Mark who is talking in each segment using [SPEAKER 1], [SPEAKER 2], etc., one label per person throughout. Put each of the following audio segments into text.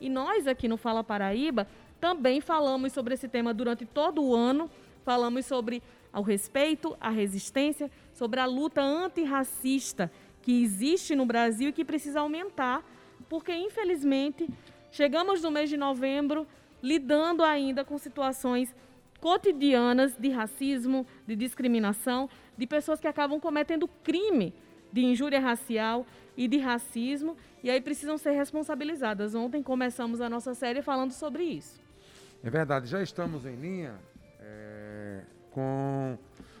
[SPEAKER 1] E nós aqui no Fala Paraíba também falamos sobre esse tema durante todo o ano, falamos sobre o respeito, a resistência, sobre a luta antirracista que existe no Brasil e que precisa aumentar, porque infelizmente chegamos no mês de novembro lidando ainda com situações cotidianas de racismo, de discriminação, de pessoas que acabam cometendo crime de injúria racial e de racismo e aí precisam ser responsabilizadas. Ontem começamos a nossa série falando sobre isso.
[SPEAKER 2] É verdade, já estamos em linha é, com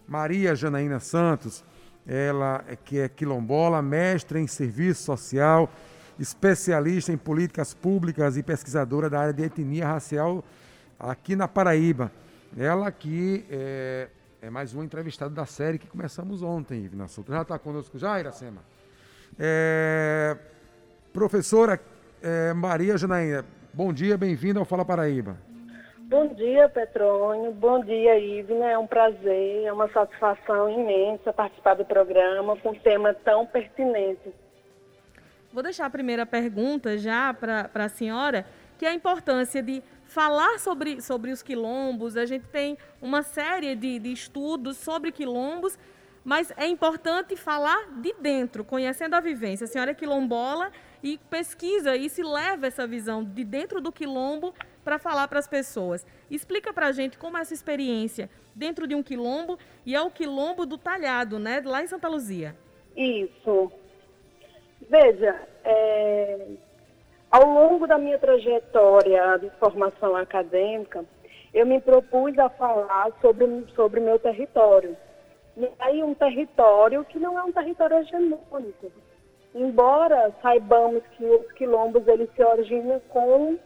[SPEAKER 2] Maria Janaína Santos, ela é que é quilombola, mestre em serviço social, especialista em políticas públicas e pesquisadora da área de etnia racial aqui na Paraíba. Ela que é, é mais uma entrevistada da série que começamos ontem, Ivna Souto. Já está conosco já, Iracema? É, professora é, Maria Janaína, bom dia, bem-vinda ao Fala Paraíba.
[SPEAKER 3] Bom dia, Petrônio. Bom dia, Ivna. É um prazer, é uma satisfação imensa participar do programa com um tema tão pertinente.
[SPEAKER 1] Vou deixar a primeira pergunta já para a senhora, que é a importância de falar sobre, sobre os quilombos. A gente tem uma série de, de estudos sobre quilombos, mas é importante falar de dentro, conhecendo a vivência. A senhora é quilombola e pesquisa e se leva essa visão de dentro do quilombo para falar para as pessoas. Explica para a gente como é essa experiência dentro de um quilombo e é o quilombo do Talhado, né, lá em Santa Luzia.
[SPEAKER 3] Isso. Veja, é, ao longo da minha trajetória de formação acadêmica, eu me propus a falar sobre sobre meu território. Aí um território que não é um território hegemônico. Embora saibamos que os quilombos eles se originam com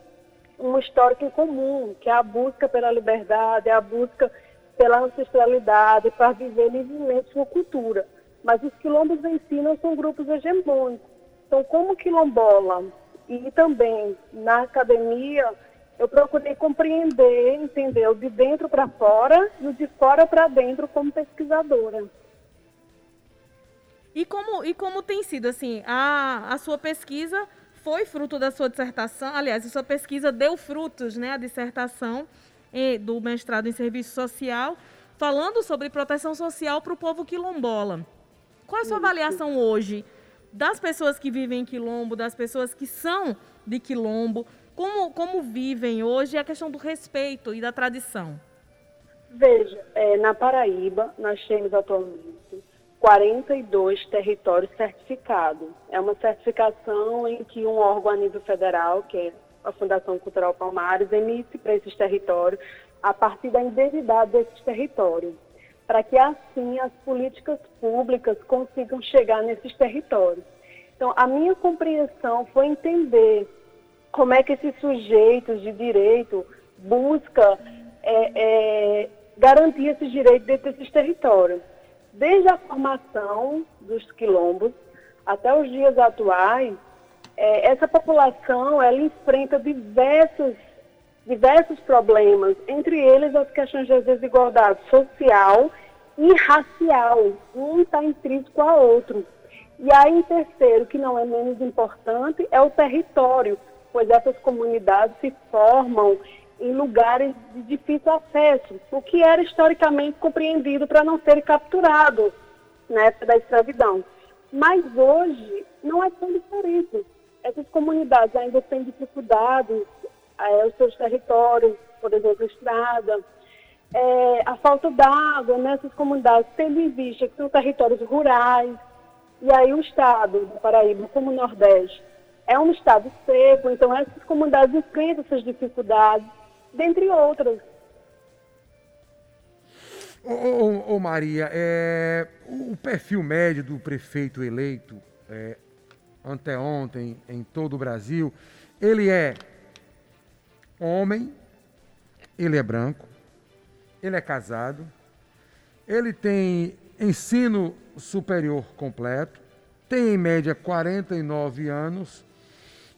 [SPEAKER 3] um histórico em comum, que é a busca pela liberdade, é a busca pela ancestralidade, para viver livremente sua cultura. Mas os quilombos em si não são grupos hegemônicos. Então, como quilombola e também na academia, eu procurei compreender, entender o de dentro para fora e o de fora para dentro como pesquisadora.
[SPEAKER 1] E como, e como tem sido assim a, a sua pesquisa foi fruto da sua dissertação, aliás, a sua pesquisa deu frutos, né, a dissertação do mestrado em serviço social, falando sobre proteção social para o povo quilombola. Qual é a sua avaliação hoje das pessoas que vivem em quilombo, das pessoas que são de quilombo, como, como vivem hoje a questão do respeito e da tradição?
[SPEAKER 3] Veja, é, na Paraíba, nós temos atualmente 42 territórios certificados. É uma certificação em que um órgão a nível federal, que é a Fundação Cultural Palmares, emite para esses territórios a partir da indenidade desses territórios, para que assim as políticas públicas consigam chegar nesses territórios. Então, a minha compreensão foi entender como é que esses sujeitos de direito buscam é, é, garantir esses direitos dentro desses territórios desde a formação dos quilombos até os dias atuais, é, essa população ela enfrenta diversos, diversos problemas, entre eles as questões de desigualdade social e racial. Um está intrínseco ao outro. E aí, em terceiro, que não é menos importante, é o território, pois essas comunidades se formam em lugares de difícil acesso, o que era historicamente compreendido para não ser capturado na época da escravidão. Mas hoje não é tão diferente. Essas comunidades ainda têm dificuldades é, os seus territórios, por exemplo, estrada, é, a falta d'água nessas comunidades, tendo em vista que são territórios rurais, e aí o estado do Paraíba, como o Nordeste, é um estado seco, então essas comunidades enfrentam essas dificuldades dentre outras. Ô,
[SPEAKER 2] ô, ô Maria, é, o perfil médio do prefeito eleito é, anteontem em todo o Brasil, ele é homem, ele é branco, ele é casado, ele tem ensino superior completo, tem em média 49 anos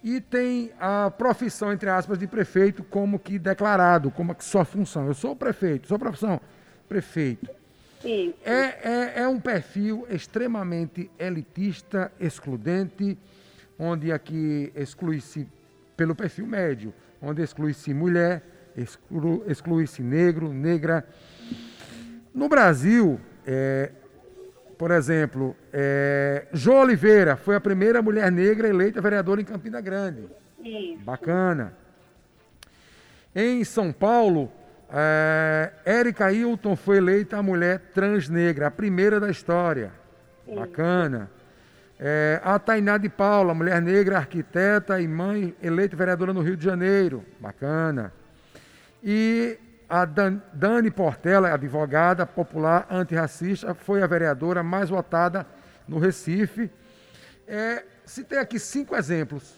[SPEAKER 2] e tem a profissão, entre aspas, de prefeito como que declarado, como que sua função. Eu sou prefeito, sua profissão, prefeito. Isso. É, é, é um perfil extremamente elitista, excludente, onde aqui exclui-se pelo perfil médio, onde exclui-se mulher, exclu, exclui-se negro, negra. No Brasil, é, por exemplo, é, João Oliveira foi a primeira mulher negra eleita vereadora em Campina Grande.
[SPEAKER 3] Isso.
[SPEAKER 2] Bacana. Em São Paulo, é, Érica Hilton foi eleita a mulher transnegra, a primeira da história. Bacana. É, a Tainá de Paula, mulher negra, arquiteta e mãe, eleita vereadora no Rio de Janeiro. Bacana. E a Dan, Dani Portela, advogada popular antirracista, foi a vereadora mais votada no Recife. É, citei aqui cinco exemplos.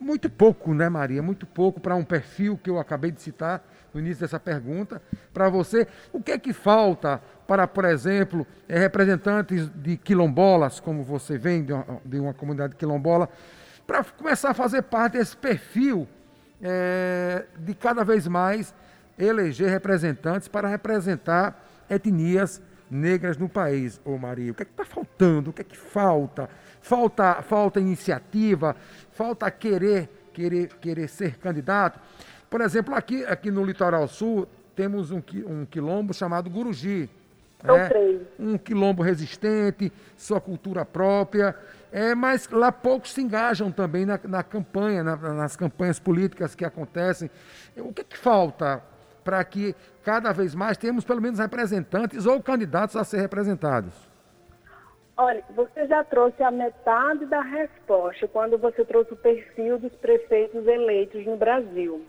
[SPEAKER 2] Muito pouco, né, Maria? Muito pouco para um perfil que eu acabei de citar no início dessa pergunta. Para você, o que é que falta para, por exemplo, é, representantes de quilombolas, como você vem de uma, de uma comunidade quilombola, para começar a fazer parte desse perfil é, de cada vez mais eleger representantes para representar etnias negras no país, ô Maria. O que é que está faltando? O que é que falta? Falta, falta iniciativa, falta querer, querer, querer ser candidato. Por exemplo, aqui, aqui no Litoral Sul, temos um, um quilombo chamado Guruji.
[SPEAKER 3] É,
[SPEAKER 2] um quilombo resistente, sua cultura própria, é, mas lá poucos se engajam também na, na campanha, na, nas campanhas políticas que acontecem. O que, que falta para que cada vez mais tenhamos pelo menos representantes ou candidatos a ser representados?
[SPEAKER 3] Olha, você já trouxe a metade da resposta quando você trouxe o perfil dos prefeitos eleitos no Brasil.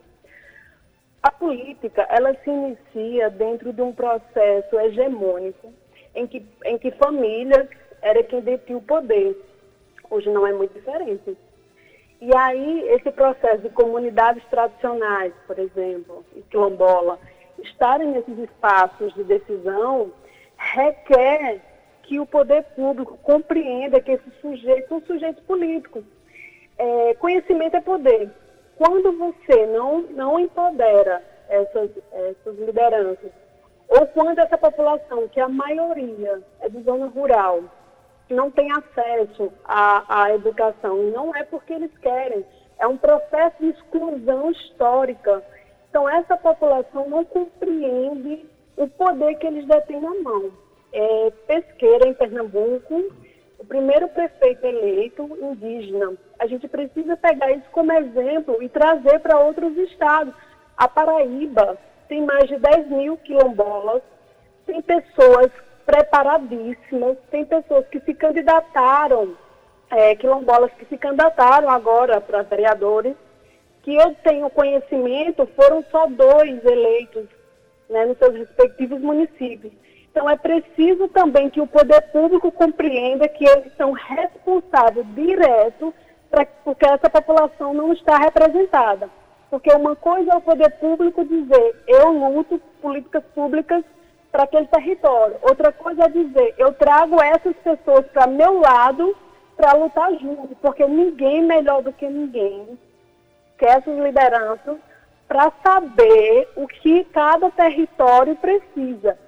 [SPEAKER 3] A política, ela se inicia dentro de um processo hegemônico em que, em que famílias era quem detinha o poder. Hoje não é muito diferente. E aí, esse processo de comunidades tradicionais, por exemplo, e quilombola, estarem nesses espaços de decisão, requer que o poder público compreenda que esses sujeitos são sujeitos políticos. É, conhecimento é poder quando você não, não empodera essas, essas lideranças, ou quando essa população, que a maioria é de zona rural, não tem acesso à, à educação, não é porque eles querem, é um processo de exclusão histórica. Então, essa população não compreende o poder que eles detêm na mão. É, pesqueira em Pernambuco, o primeiro prefeito eleito indígena. A gente precisa pegar isso como exemplo e trazer para outros estados. A Paraíba tem mais de 10 mil quilombolas, tem pessoas preparadíssimas, tem pessoas que se candidataram, é, quilombolas que se candidataram agora para vereadores, que eu tenho conhecimento, foram só dois eleitos né, nos seus respectivos municípios. Então, é preciso também que o poder público compreenda que eles são responsáveis direto pra, porque essa população não está representada. Porque uma coisa é o poder público dizer, eu luto políticas públicas para aquele território. Outra coisa é dizer, eu trago essas pessoas para meu lado para lutar junto, porque ninguém melhor do que ninguém que essas lideranças para saber o que cada território precisa.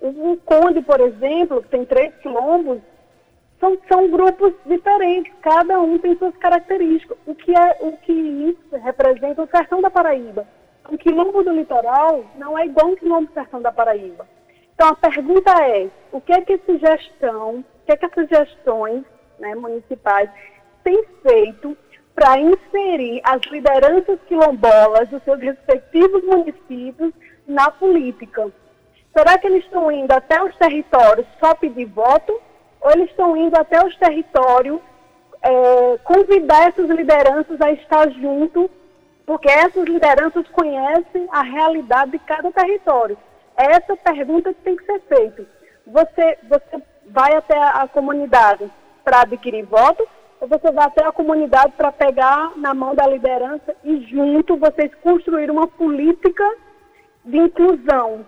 [SPEAKER 3] O Conde, por exemplo, que tem três quilombos, são, são grupos diferentes, cada um tem suas características. O que, é, o que representa o sertão da Paraíba. Um quilombo do litoral não é igual um quilombo do sertão da Paraíba. Então a pergunta é, o que é que essa gestão, o que é que essas gestões né, municipais têm feito para inserir as lideranças quilombolas dos seus respectivos municípios na política? Será que eles estão indo até os territórios só pedir voto? Ou eles estão indo até os territórios é, convidar essas lideranças a estar junto, porque essas lideranças conhecem a realidade de cada território. Essa pergunta que tem que ser feita. Você, você vai até a comunidade para adquirir votos, ou você vai até a comunidade para pegar na mão da liderança e junto vocês construir uma política de inclusão,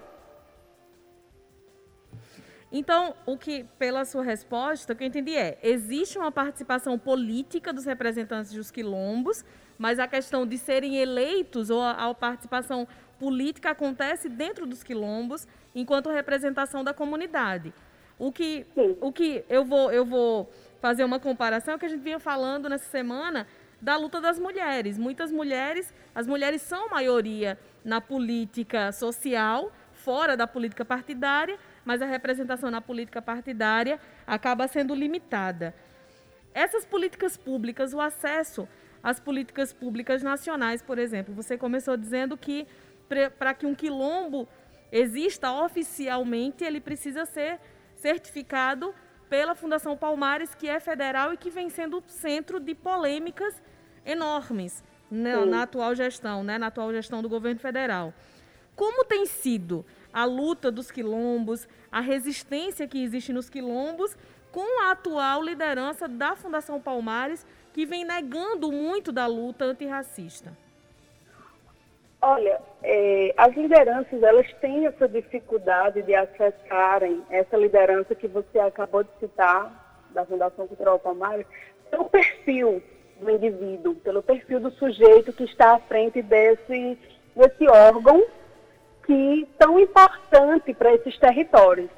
[SPEAKER 1] então, o que, pela sua resposta, o que eu entendi é: existe uma participação política dos representantes dos quilombos, mas a questão de serem eleitos ou a, a participação política acontece dentro dos quilombos, enquanto representação da comunidade. O que, o que eu, vou, eu vou fazer uma comparação é que a gente vinha falando nessa semana da luta das mulheres. Muitas mulheres, as mulheres são maioria na política social, fora da política partidária, mas a representação na política partidária acaba sendo limitada. Essas políticas públicas, o acesso às políticas públicas nacionais, por exemplo, você começou dizendo que para que um quilombo exista oficialmente, ele precisa ser certificado pela Fundação Palmares, que é federal e que vem sendo centro de polêmicas enormes né, na atual gestão, né, na atual gestão do governo federal. Como tem sido a luta dos quilombos, a resistência que existe nos quilombos com a atual liderança da Fundação Palmares, que vem negando muito da luta antirracista?
[SPEAKER 3] Olha, é, as lideranças elas têm essa dificuldade de acessarem essa liderança que você acabou de citar da Fundação Cultural Palmares pelo perfil do indivíduo, pelo perfil do sujeito que está à frente desse, desse órgão que tão importante para esses territórios.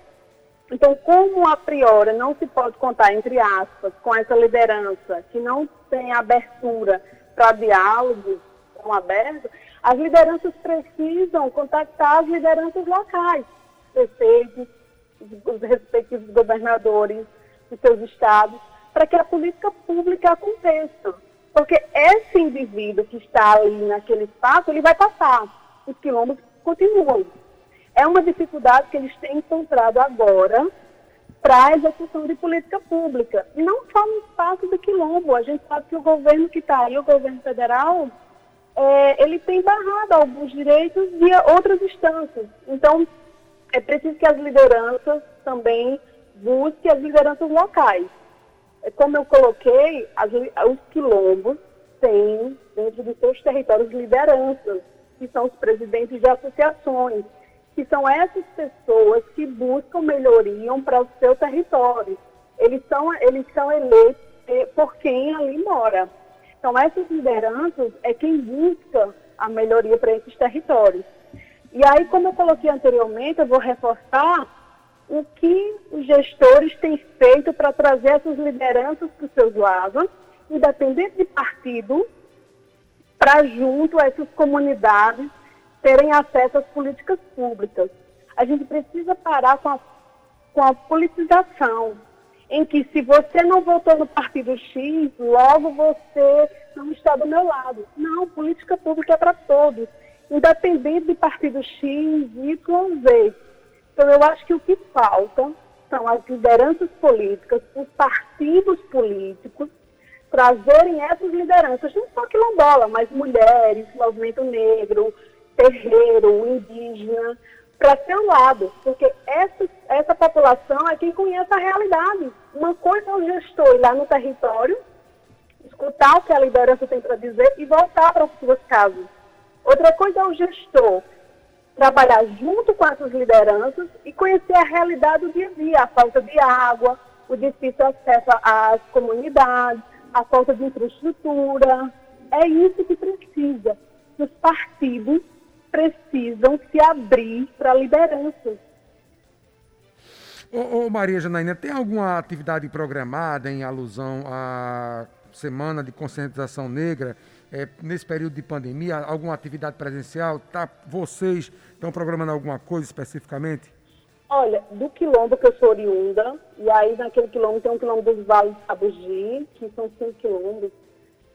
[SPEAKER 3] Então, como a priori não se pode contar, entre aspas, com essa liderança que não tem abertura para diálogos tão abertos, as lideranças precisam contactar as lideranças locais, prefeitos, os respectivos governadores de seus estados, para que a política pública aconteça. Porque esse indivíduo que está ali naquele espaço, ele vai passar. Os quilombos continuam. É uma dificuldade que eles têm encontrado agora para a execução de política pública. E não só no espaço do quilombo. A gente sabe que o governo que está aí, o governo federal, é, ele tem barrado alguns direitos via outras instâncias. Então, é preciso que as lideranças também busquem as lideranças locais. É, como eu coloquei, as, os quilombos têm, dentro de seus territórios, lideranças, que são os presidentes de associações, que são essas pessoas que buscam melhoria para o seu território. Eles são, eles são eleitos eh, por quem ali mora. Então, essas lideranças é quem busca a melhoria para esses territórios. E aí, como eu coloquei anteriormente, eu vou reforçar o que os gestores têm feito para trazer essas lideranças para os seus lados, independente de partido, para junto a essas comunidades terem acesso às políticas públicas. A gente precisa parar com a, com a politização em que se você não votou no partido X, logo você não está do meu lado. Não, política pública é para todos, independente de partido X, Y, Z. Então eu acho que o que falta são as lideranças políticas, os partidos políticos, trazerem essas lideranças, não só quilombola, mas mulheres, movimento negro, terreiro, indígena, para seu lado, porque essa, essa população é quem conhece a realidade. Uma coisa é o gestor ir lá no território, escutar o que a liderança tem para dizer e voltar para as suas casas. Outra coisa é o gestor trabalhar junto com essas lideranças e conhecer a realidade do dia a dia, a falta de água, o difícil acesso às comunidades, a falta de infraestrutura. É isso que precisa. Os partidos precisam se abrir para lideranças.
[SPEAKER 2] Ô, ô, Maria Janaína, tem alguma atividade programada em alusão à Semana de Conscientização Negra é, nesse período de pandemia? Alguma atividade presencial? Tá, vocês estão programando alguma coisa especificamente?
[SPEAKER 3] Olha, do quilombo que eu sou oriunda, e aí naquele quilombo tem um quilombo dos Vales Abugi, que são cinco quilombos,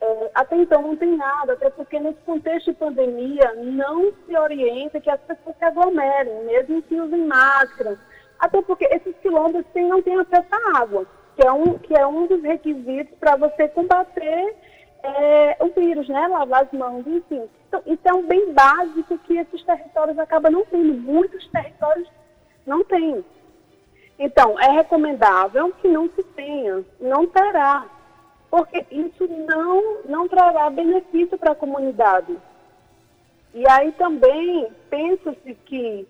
[SPEAKER 3] é, até então não tem nada, até porque nesse contexto de pandemia não se orienta que as pessoas se aglomerem, mesmo que usem máscara. Até porque esses quilombos têm, não têm acesso à água, que é um, que é um dos requisitos para você combater é, o vírus, né? Lavar as mãos, enfim. Então, isso é um bem básico que esses territórios acabam não tendo. Muitos territórios não têm. Então, é recomendável que não se tenha, não terá porque isso não, não trará benefício para a comunidade. E aí também pensa-se que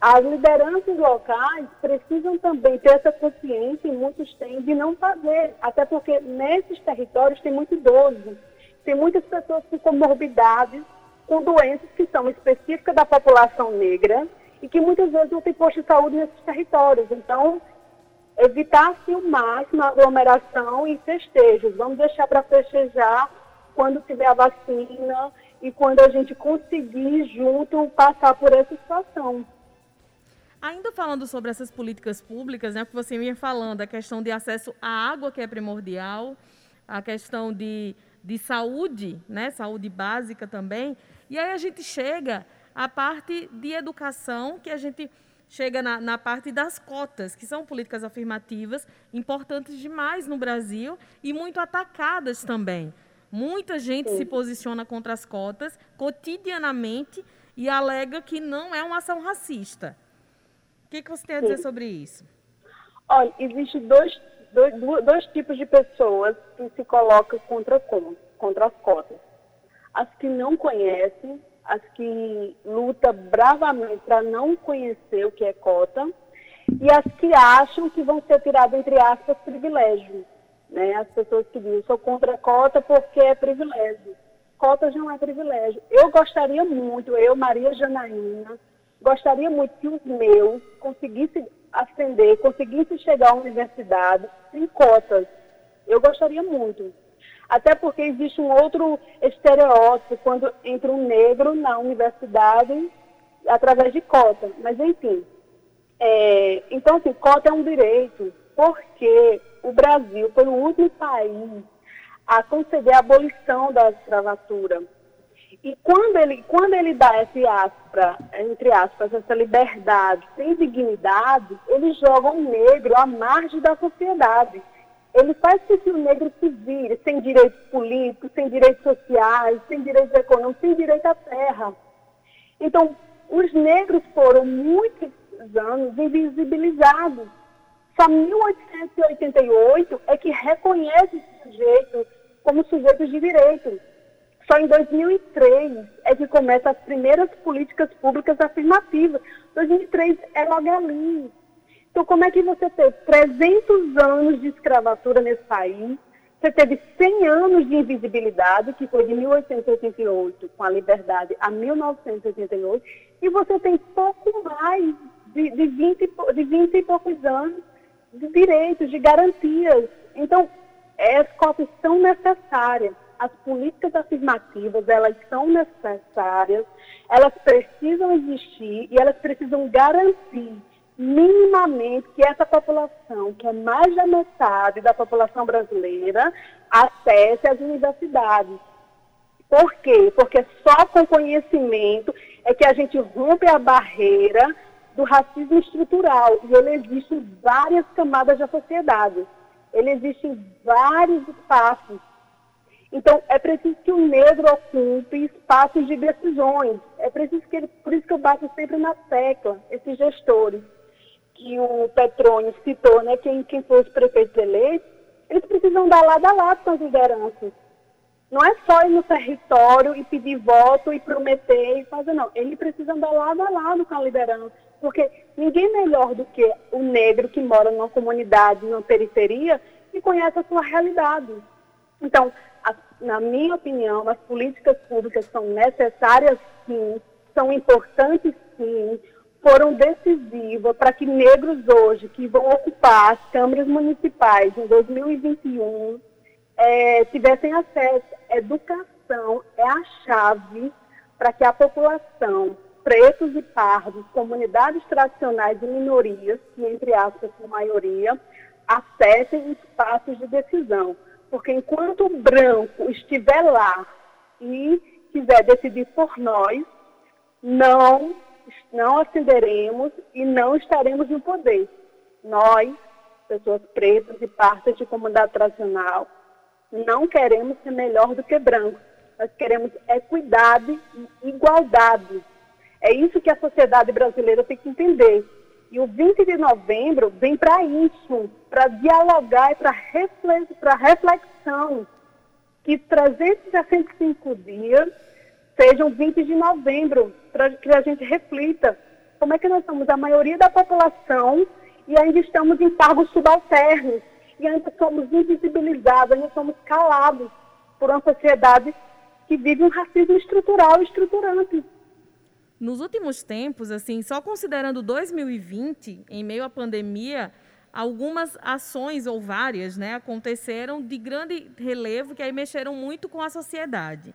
[SPEAKER 3] as lideranças locais precisam também ter essa consciência, e muitos têm, de não fazer, até porque nesses territórios tem muito idoso, tem muitas pessoas com comorbidades, com doenças que são específicas da população negra e que muitas vezes não tem posto de saúde nesses territórios. Então, evitar-se o máximo a aglomeração e festejos. Vamos deixar para festejar quando tiver a vacina e quando a gente conseguir junto passar por essa situação.
[SPEAKER 1] Ainda falando sobre essas políticas públicas, né, que você vinha falando, a questão de acesso à água, que é primordial, a questão de, de saúde, né, saúde básica também, e aí a gente chega à parte de educação, que a gente chega na, na, parte das cotas, que são políticas afirmativas importantes demais no Brasil e muito atacadas também. Muita gente Sim. se posiciona contra as cotas cotidianamente e alega que não é uma ação racista. O que, que você tem a dizer Sim. sobre isso?
[SPEAKER 3] Olha, existem dois, dois, dois tipos de pessoas que se colocam contra, contra as cotas. As que não conhecem as que luta bravamente para não conhecer o que é cota e as que acham que vão ser tiradas, entre aspas, privilégios. Né? As pessoas que dizem, sou contra a cota porque é privilégio. Cotas não é privilégio. Eu gostaria muito, eu, Maria Janaína, gostaria muito que os meus conseguissem ascender, conseguissem chegar à universidade sem cotas. Eu gostaria muito. Até porque existe um outro estereótipo quando entra um negro na universidade através de cota. Mas, enfim. É, então, assim, cota é um direito, porque o Brasil foi o último país a conceder a abolição da escravatura. E quando ele, quando ele dá esse aspra, entre aspas, essa liberdade sem dignidade, ele joga o negro à margem da sociedade ele faz com que o negro se vire sem direitos políticos, sem direitos sociais, sem direitos econômicos, sem direito à terra. Então, os negros foram muitos anos invisibilizados. Só 1888 é que reconhece esse sujeito como sujeitos de direito. Só em 2003 é que começam as primeiras políticas públicas afirmativas. 2003 é logo ali. Então, como é que você teve 300 anos de escravatura nesse país, você teve 100 anos de invisibilidade, que foi de 1888, com a liberdade, a 1988, e você tem pouco mais de, de, 20, de 20 e poucos anos de direitos, de garantias. Então, as cotas são necessárias. As políticas afirmativas, elas são necessárias, elas precisam existir e elas precisam garantir minimamente que essa população, que é mais da metade da população brasileira, acesse as universidades. Por quê? Porque só com conhecimento é que a gente rompe a barreira do racismo estrutural. E ele existe em várias camadas da sociedade. Ele existe em vários espaços. Então, é preciso que o negro ocupe espaços de decisões. É preciso que ele, por isso que eu bato sempre na tecla, esses gestores que o Petrônio citou, né, quem, quem for os prefeitos eleitos, eles precisam dar lado a lado com as lideranças. Não é só ir no território e pedir voto e prometer e fazer, não. Eles precisam dar lado a lado com a liderança. Porque ninguém melhor do que o negro que mora numa comunidade, numa periferia, e conhece a sua realidade. Então, a, na minha opinião, as políticas públicas são necessárias sim, são importantes sim, foram decisivas para que negros hoje, que vão ocupar as câmaras municipais em 2021, é, tivessem acesso. Educação é a chave para que a população, pretos e pardos, comunidades tradicionais e minorias, que entre aspas são maioria, acessem espaços de decisão. Porque enquanto o branco estiver lá e quiser decidir por nós, não não acenderemos e não estaremos no poder. Nós, pessoas pretas e partes de comunidade tradicional, não queremos ser melhor do que brancos. Nós queremos equidade e igualdade. É isso que a sociedade brasileira tem que entender. E o 20 de novembro vem para isso, para dialogar e para reflexão. Que 365 dias sejam 20 de novembro, para que a gente reflita como é que nós somos a maioria da população e ainda estamos em cargos subalternos, e ainda somos invisibilizados, ainda somos calados por uma sociedade que vive um racismo estrutural e estruturante.
[SPEAKER 1] Nos últimos tempos, assim, só considerando 2020, em meio à pandemia, algumas ações ou várias, né, aconteceram de grande relevo que aí mexeram muito com a sociedade.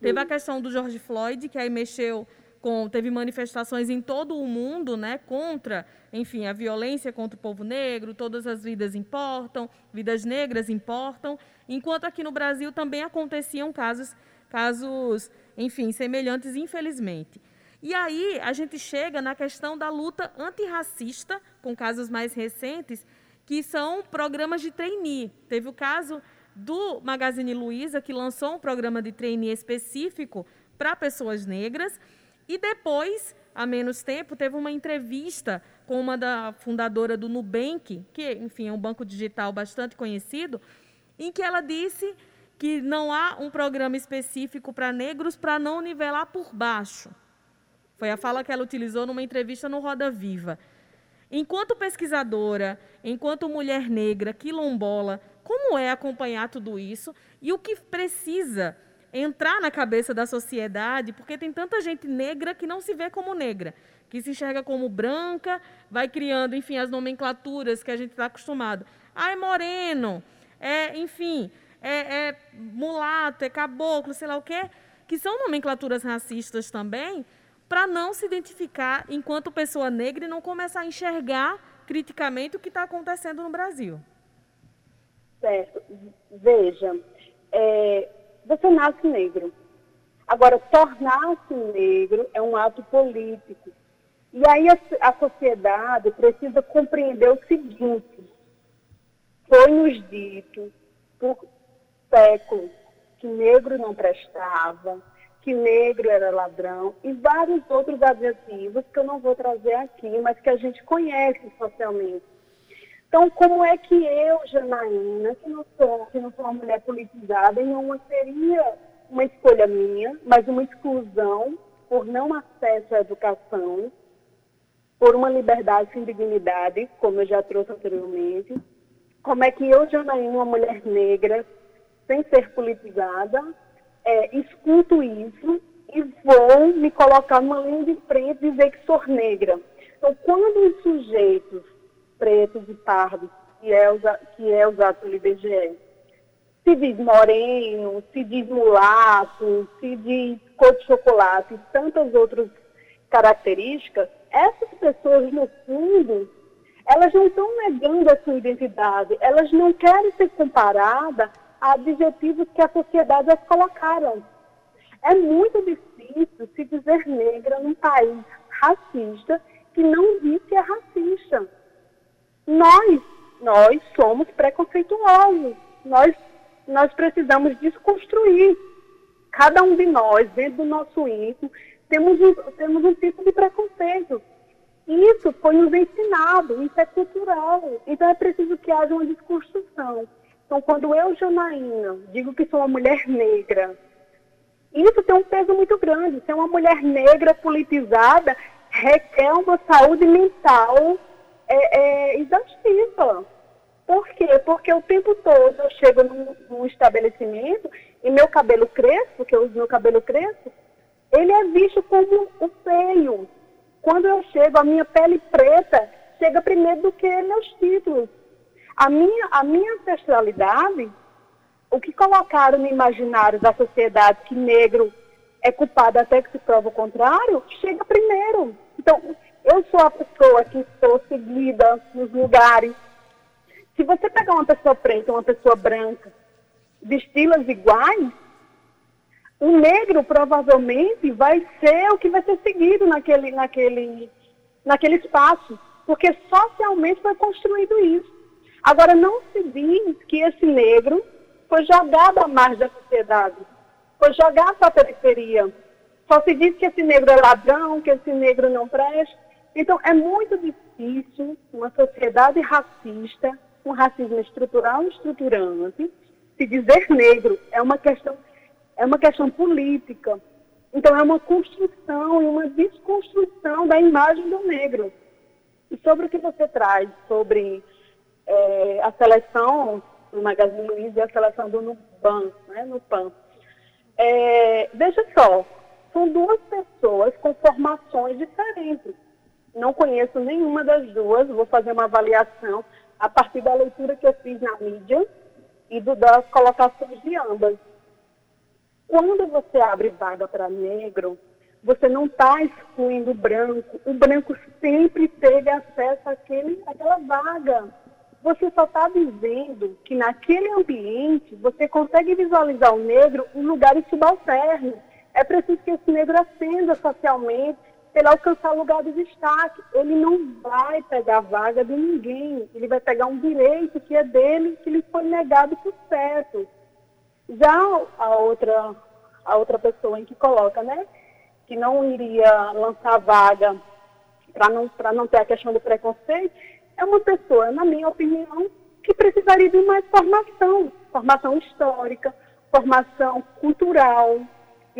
[SPEAKER 1] Teve a questão do George Floyd, que aí mexeu com teve manifestações em todo o mundo, né, contra, enfim, a violência contra o povo negro, todas as vidas importam, vidas negras importam, enquanto aqui no Brasil também aconteciam casos casos, enfim, semelhantes, infelizmente. E aí a gente chega na questão da luta antirracista, com casos mais recentes, que são programas de trainee. Teve o caso do Magazine Luiza, que lançou um programa de trainee específico para pessoas negras, e depois, há menos tempo, teve uma entrevista com uma da fundadora do Nubank, que, enfim, é um banco digital bastante conhecido, em que ela disse que não há um programa específico para negros para não nivelar por baixo. Foi a fala que ela utilizou numa entrevista no Roda Viva. Enquanto pesquisadora, enquanto mulher negra, quilombola, como é acompanhar tudo isso e o que precisa entrar na cabeça da sociedade, porque tem tanta gente negra que não se vê como negra, que se enxerga como branca, vai criando, enfim, as nomenclaturas que a gente está acostumado. Ah, é moreno, é, enfim, é, é mulato, é caboclo, sei lá o quê, que são nomenclaturas racistas também, para não se identificar enquanto pessoa negra e não começar a enxergar criticamente o que está acontecendo no Brasil.
[SPEAKER 3] Certo. Veja, é, você nasce negro. Agora, tornar-se negro é um ato político. E aí a, a sociedade precisa compreender o seguinte: foi nos dito por séculos que negro não prestava, que negro era ladrão e vários outros adjetivos que eu não vou trazer aqui, mas que a gente conhece socialmente. Então, como é que eu, Janaína, que não sou, que não sou uma mulher politizada, não seria uma escolha minha, mas uma exclusão por não acesso à educação, por uma liberdade sem dignidade, como eu já trouxe anteriormente, como é que eu, Janaína, uma mulher negra, sem ser politizada, é, escuto isso e vou me colocar numa linha de frente e dizer que sou negra. Então, quando os sujeitos pretos e pardos, que é, que é usado pelo IBGE, se diz moreno, se diz mulato, se diz cor de chocolate e tantas outras características, essas pessoas, no fundo, elas não estão negando a sua identidade, elas não querem ser comparadas a adjetivos que a sociedade as colocaram. É muito difícil se dizer negra num país racista que não diz que é racista. Nós, nós somos preconceituosos. Nós, nós precisamos desconstruir. Cada um de nós, dentro do nosso íntimo, temos um, temos um tipo de preconceito. Isso foi nos ensinado, isso é cultural. Então é preciso que haja uma desconstrução. Então, quando eu, Janaína, digo que sou uma mulher negra, isso tem um peso muito grande. Ser uma mulher negra politizada requer uma saúde mental é, é, exaustiva. Por quê? Porque o tempo todo eu chego num, num estabelecimento e meu cabelo crespo, porque eu uso meu cabelo crespo, ele é visto como o feio. Quando eu chego, a minha pele preta chega primeiro do que meus títulos. A minha, a minha ancestralidade, o que colocaram no imaginário da sociedade que negro é culpado até que se prova o contrário, chega primeiro. Então, eu sou a pessoa que estou seguida nos lugares. Se você pegar uma pessoa preta, uma pessoa branca, vesti-las iguais, o negro provavelmente vai ser o que vai ser seguido naquele, naquele, naquele espaço, porque socialmente foi construído isso. Agora, não se diz que esse negro foi jogado à margem da sociedade, foi jogado para a periferia. Só se diz que esse negro é ladrão, que esse negro não presta. Então, é muito difícil uma sociedade racista, um racismo estrutural e estruturante, se dizer negro é uma questão, é uma questão política. Então, é uma construção e uma desconstrução da imagem do negro. E sobre o que você traz sobre é, a seleção do Magazine Luiza e a seleção do Nuban, né, no. É, veja só, são duas pessoas com formações diferentes. Não conheço nenhuma das duas, vou fazer uma avaliação a partir da leitura que eu fiz na mídia e do, das colocações de ambas. Quando você abre vaga para negro, você não está excluindo o branco. O branco sempre teve acesso àquele, àquela vaga. Você só está dizendo que naquele ambiente você consegue visualizar o negro em lugares subalternos. É preciso que esse negro ascenda socialmente ele alcançar lugar de destaque. Ele não vai pegar a vaga de ninguém. Ele vai pegar um direito que é dele, que lhe foi negado por certo. Já a outra, a outra pessoa em que coloca, né? Que não iria lançar vaga para não, não ter a questão do preconceito, é uma pessoa, na minha opinião, que precisaria de mais formação. Formação histórica, formação cultural,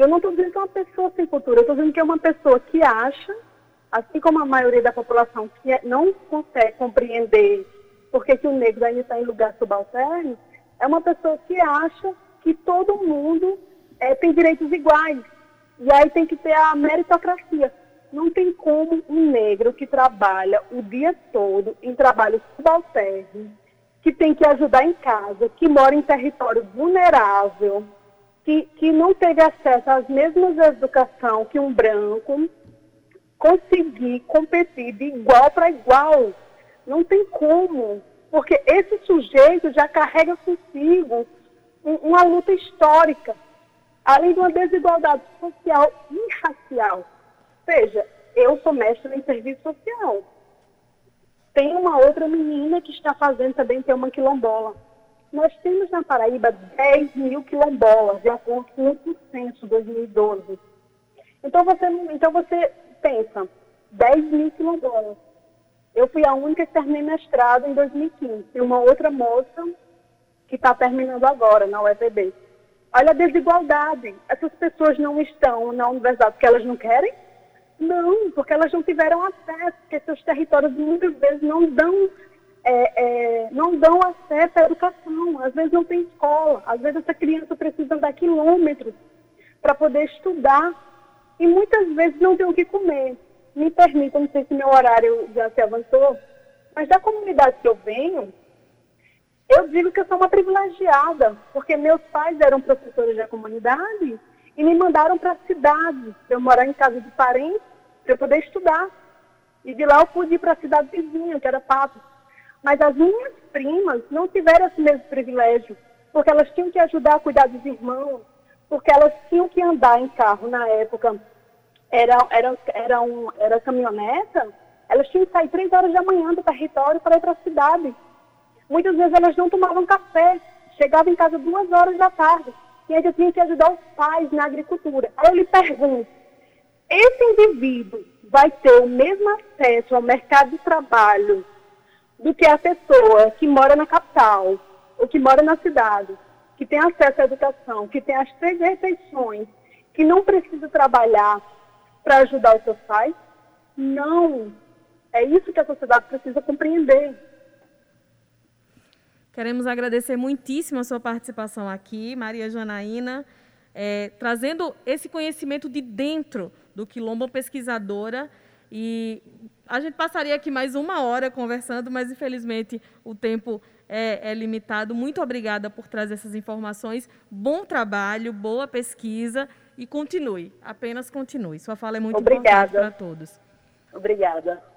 [SPEAKER 3] e eu não estou dizendo que é uma pessoa sem cultura, eu estou dizendo que é uma pessoa que acha, assim como a maioria da população que é, não consegue compreender por que, o negro ainda está em lugar subalterno, é uma pessoa que acha que todo mundo é, tem direitos iguais. E aí tem que ter a meritocracia. Não tem como um negro que trabalha o dia todo em trabalho subalterno, que tem que ajudar em casa, que mora em território vulnerável, que, que não teve acesso às mesmas educação que um branco, conseguir competir de igual para igual. Não tem como, porque esse sujeito já carrega consigo uma luta histórica, além de uma desigualdade social e racial. Veja, eu sou mestre em serviço social. Tem uma outra menina que está fazendo também, que é uma quilombola nós temos na Paraíba 10 mil quilombolas, de acordo com o censo 2012. Então você, então você pensa, 10 mil quilombolas. Eu fui a única que terminei mestrado em 2015. E uma outra moça que está terminando agora na UFB. Olha a desigualdade. Essas pessoas não estão na universidade porque elas não querem? Não, porque elas não tiveram acesso, porque seus territórios muitas vezes não dão é, é, não dão acesso à educação. Às vezes não tem escola, às vezes essa criança precisa andar quilômetros para poder estudar e muitas vezes não tem o que comer. Me permita, não sei se meu horário já se avançou, mas da comunidade que eu venho, eu digo que eu sou uma privilegiada, porque meus pais eram professores da comunidade e me mandaram para a cidade, para eu morar em casa de parentes, para eu poder estudar. E de lá eu pude ir para a cidade vizinha, que era Patos. Mas as minhas primas não tiveram esse mesmo privilégio, porque elas tinham que ajudar a cuidar dos irmãos, porque elas tinham que andar em carro na época, era, era, era, um, era caminhoneta, elas tinham que sair três horas da manhã do território para ir para a cidade. Muitas vezes elas não tomavam café, chegavam em casa duas horas da tarde, e ainda tinham que ajudar os pais na agricultura. Aí eu lhe pergunto, esse indivíduo vai ter o mesmo acesso ao mercado de trabalho do que a pessoa que mora na capital ou que mora na cidade, que tem acesso à educação, que tem as três refeições, que não precisa trabalhar para ajudar os seus pais? Não. É isso que a sociedade precisa compreender.
[SPEAKER 1] Queremos agradecer muitíssimo a sua participação aqui, Maria Janaína, é, trazendo esse conhecimento de dentro do Quilombo Pesquisadora e a gente passaria aqui mais uma hora conversando, mas infelizmente o tempo é, é, limitado. Muito obrigada por trazer essas informações. Bom trabalho, boa pesquisa e continue. Apenas continue. Sua fala é muito
[SPEAKER 3] Obrigada.
[SPEAKER 1] importante para todos.
[SPEAKER 3] Obrigada.